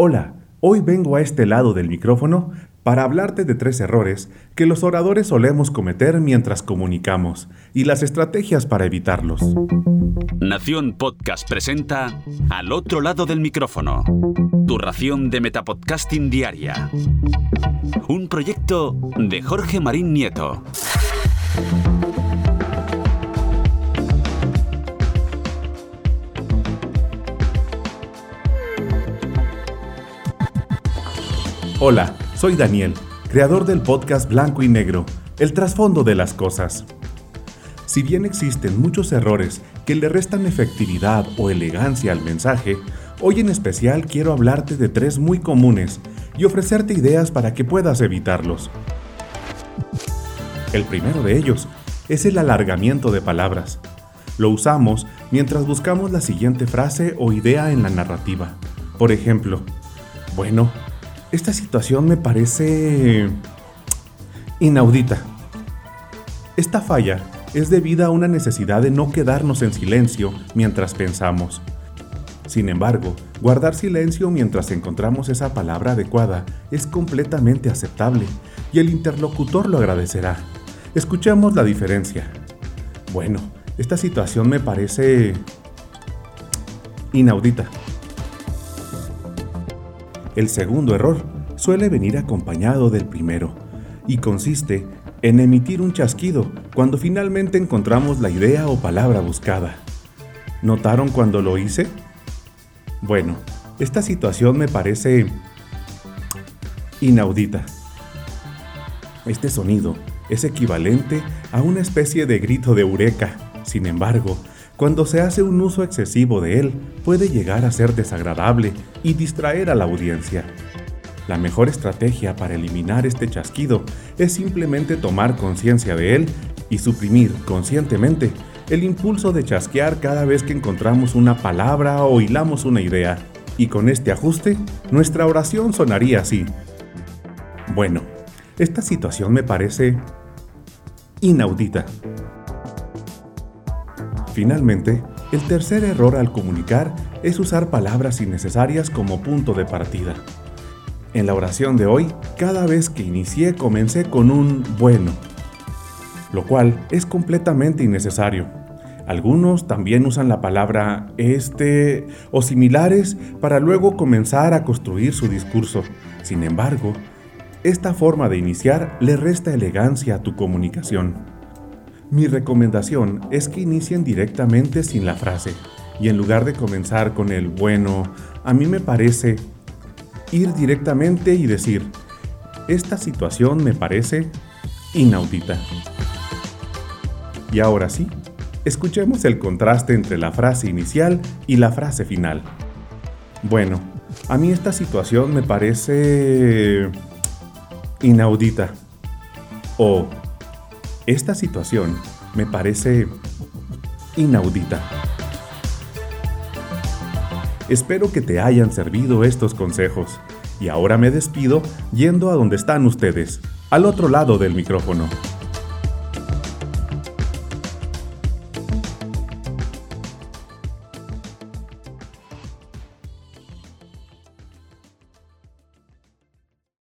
Hola, hoy vengo a este lado del micrófono para hablarte de tres errores que los oradores solemos cometer mientras comunicamos y las estrategias para evitarlos. Nación Podcast presenta Al otro lado del micrófono, tu ración de Metapodcasting Diaria. Un proyecto de Jorge Marín Nieto. Hola, soy Daniel, creador del podcast Blanco y Negro, el trasfondo de las cosas. Si bien existen muchos errores que le restan efectividad o elegancia al mensaje, hoy en especial quiero hablarte de tres muy comunes y ofrecerte ideas para que puedas evitarlos. El primero de ellos es el alargamiento de palabras. Lo usamos mientras buscamos la siguiente frase o idea en la narrativa. Por ejemplo, bueno, esta situación me parece inaudita. Esta falla es debida a una necesidad de no quedarnos en silencio mientras pensamos. Sin embargo, guardar silencio mientras encontramos esa palabra adecuada es completamente aceptable y el interlocutor lo agradecerá. Escuchemos la diferencia. Bueno, esta situación me parece inaudita. El segundo error suele venir acompañado del primero y consiste en emitir un chasquido cuando finalmente encontramos la idea o palabra buscada. ¿Notaron cuando lo hice? Bueno, esta situación me parece inaudita. Este sonido es equivalente a una especie de grito de eureka. Sin embargo, cuando se hace un uso excesivo de él, puede llegar a ser desagradable y distraer a la audiencia. La mejor estrategia para eliminar este chasquido es simplemente tomar conciencia de él y suprimir conscientemente el impulso de chasquear cada vez que encontramos una palabra o hilamos una idea. Y con este ajuste, nuestra oración sonaría así. Bueno, esta situación me parece inaudita. Finalmente, el tercer error al comunicar es usar palabras innecesarias como punto de partida. En la oración de hoy, cada vez que inicié comencé con un bueno, lo cual es completamente innecesario. Algunos también usan la palabra este o similares para luego comenzar a construir su discurso. Sin embargo, esta forma de iniciar le resta elegancia a tu comunicación. Mi recomendación es que inicien directamente sin la frase y en lugar de comenzar con el bueno, a mí me parece ir directamente y decir, esta situación me parece inaudita. Y ahora sí, escuchemos el contraste entre la frase inicial y la frase final. Bueno, a mí esta situación me parece inaudita. O esta situación me parece inaudita. Espero que te hayan servido estos consejos y ahora me despido yendo a donde están ustedes, al otro lado del micrófono.